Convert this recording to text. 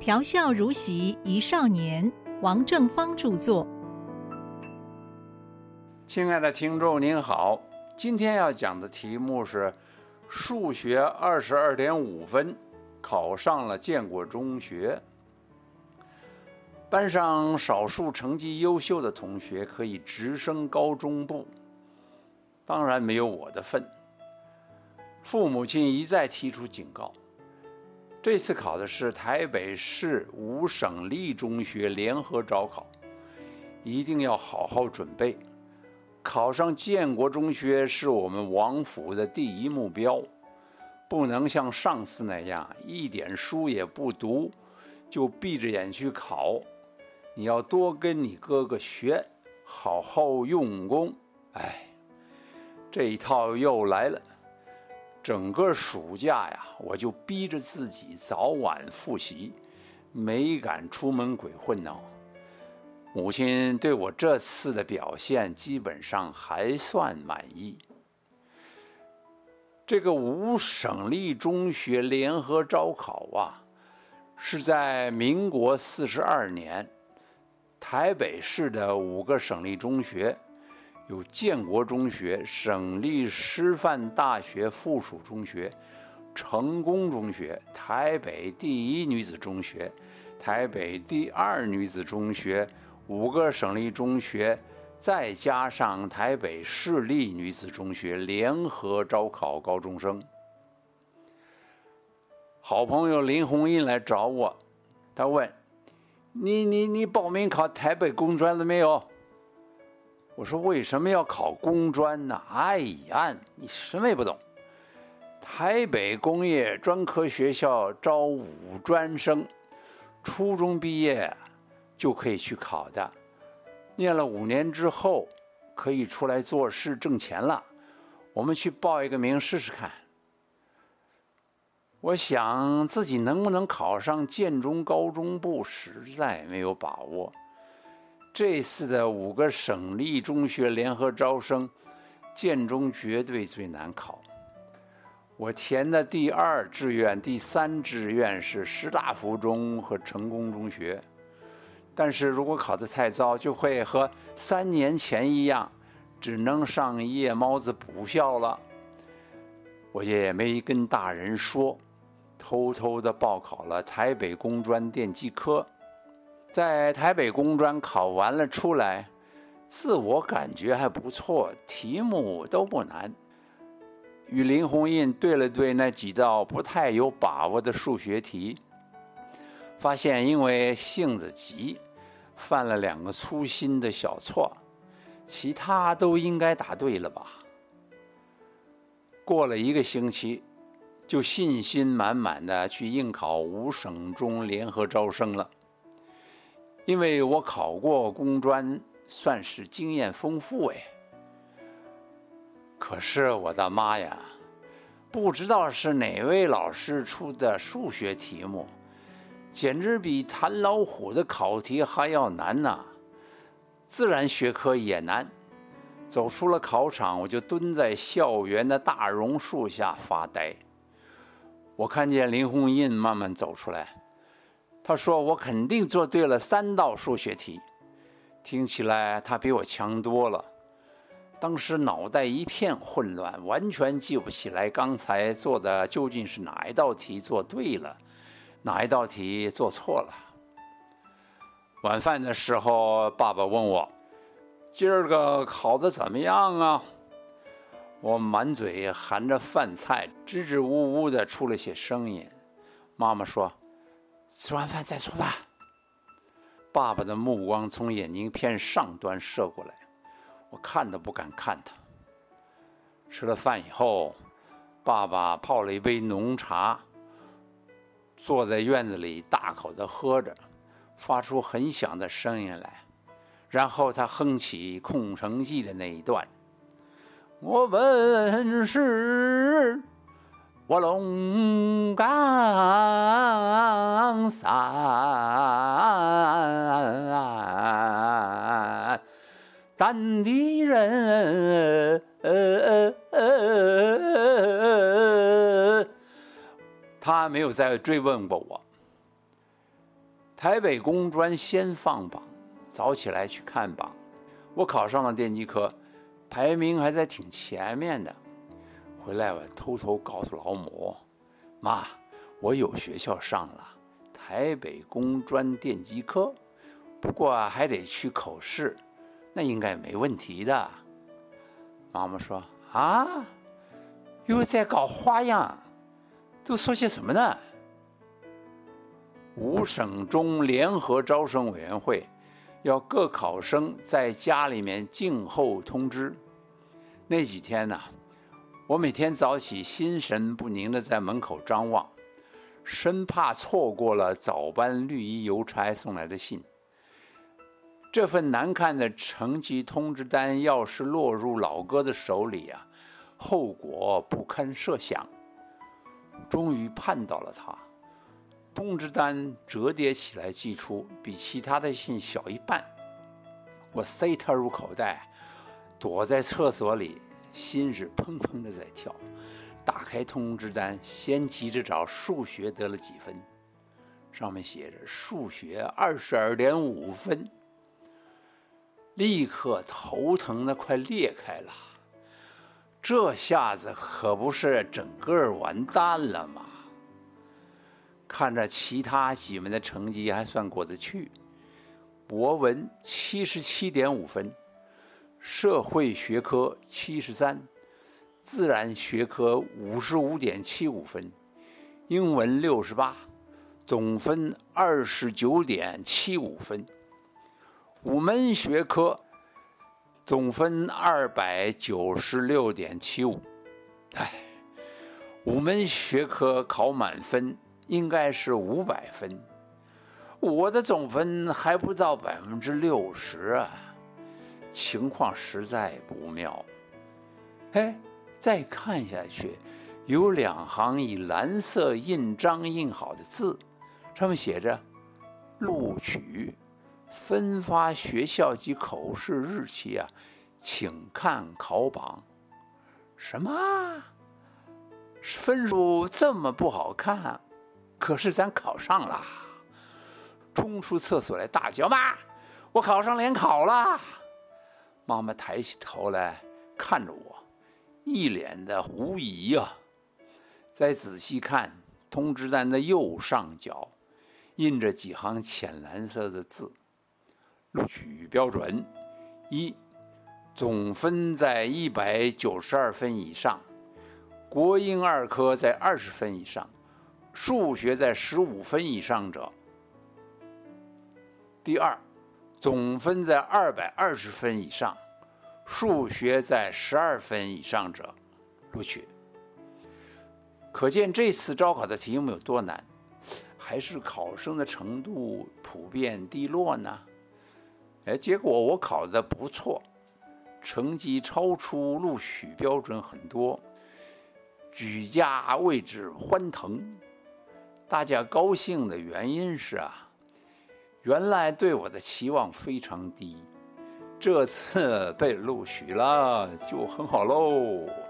调笑如席一少年，王正芳著作。亲爱的听众您好，今天要讲的题目是数学二十二点五分，考上了建国中学。班上少数成绩优秀的同学可以直升高中部，当然没有我的份。父母亲一再提出警告，这次考的是台北市五省立中学联合招考，一定要好好准备。考上建国中学是我们王府的第一目标，不能像上次那样一点书也不读，就闭着眼去考。你要多跟你哥哥学，好好用功。哎，这一套又来了。整个暑假呀，我就逼着自己早晚复习，没敢出门鬼混呢。母亲对我这次的表现基本上还算满意。这个五省立中学联合招考啊，是在民国四十二年，台北市的五个省立中学。有建国中学、省立师范大学附属中学、成功中学、台北第一女子中学、台北第二女子中学五个省立中学，再加上台北市立女子中学联合招考高中生。好朋友林红印来找我，他问：“你你你报名考台北工专了没有？”我说：“为什么要考工专呢？”哎呀，你什么也不懂。台北工业专科学校招五专生，初中毕业就可以去考的。念了五年之后，可以出来做事挣钱了。我们去报一个名试试看。我想自己能不能考上建中高中部，实在没有把握。这次的五个省立中学联合招生，建中绝对最难考。我填的第二志愿、第三志愿是师大附中和成功中学，但是如果考得太糟，就会和三年前一样，只能上夜猫子补校了。我也没跟大人说，偷偷的报考了台北工专电机科。在台北工专考完了出来，自我感觉还不错，题目都不难。与林红印对了对那几道不太有把握的数学题，发现因为性子急，犯了两个粗心的小错，其他都应该答对了吧。过了一个星期，就信心满满的去应考五省中联合招生了。因为我考过工专，算是经验丰富哎。可是我的妈呀，不知道是哪位老师出的数学题目，简直比弹老虎的考题还要难呐！自然学科也难。走出了考场，我就蹲在校园的大榕树下发呆。我看见林红印慢慢走出来。他说：“我肯定做对了三道数学题，听起来他比我强多了。当时脑袋一片混乱，完全记不起来刚才做的究竟是哪一道题做对了，哪一道题做错了。”晚饭的时候，爸爸问我：“今儿个考的怎么样啊？”我满嘴含着饭菜，支支吾吾的出了些声音。妈妈说。吃完饭再说吧。爸爸的目光从眼镜片上端射过来，我看都不敢看他。吃了饭以后，爸爸泡了一杯浓茶，坐在院子里大口的喝着，发出很响的声音来。然后他哼起《空城计》的那一段：“我本是。”卧龙岗山，咱的人，他没有再追问过我。台北工专先放榜，早起来去看榜。我考上了电机科，排名还在挺前面的。回来我偷偷告诉老母：“妈，我有学校上了，台北工专电机科，不过还得去口试，那应该没问题的。”妈妈说：“啊，又在搞花样，都说些什么呢？”五省中联合招生委员会要各考生在家里面静候通知。那几天呢，我每天早起心神不宁的在门口张望，生怕错过了早班绿衣邮差送来的信。这份难看的成绩通知单要是落入老哥的手里啊，后果不堪设想。终于盼到了他。通知单折叠起来寄出，比其他的信小一半。我塞它入口袋，躲在厕所里，心是砰砰的在跳。打开通知单，先急着找数学得了几分，上面写着数学二十二点五分。立刻头疼的快裂开了，这下子可不是整个完蛋了吗？看着其他几门的成绩还算过得去，博文七十七点五分，社会学科七十三，自然学科五十五点七五分，英文六十八，总分二十九点七五分。五门学科总分二百九十六点七五，哎，五门学科考满分。应该是五百分，我的总分还不到百分之六十啊，情况实在不妙。哎，再看下去，有两行以蓝色印章印好的字，上面写着“录取分发学校及口试日期啊，请看考榜”。什么？分数这么不好看？可是咱考上了，冲出厕所来大叫：“妈，我考上联考了！”妈妈抬起头来看着我，一脸的狐疑啊。再仔细看通知单的右上角，印着几行浅蓝色的字：“录取标准一，总分在一百九十二分以上，国英二科在二十分以上。”数学在十五分以上者，第二，总分在二百二十分以上，数学在十二分以上者，录取。可见这次招考的题目有多难，还是考生的程度普遍低落呢？哎，结果我考的不错，成绩超出录取标准很多，举家为之欢腾。大家高兴的原因是啊，原来对我的期望非常低，这次被录取了就很好喽。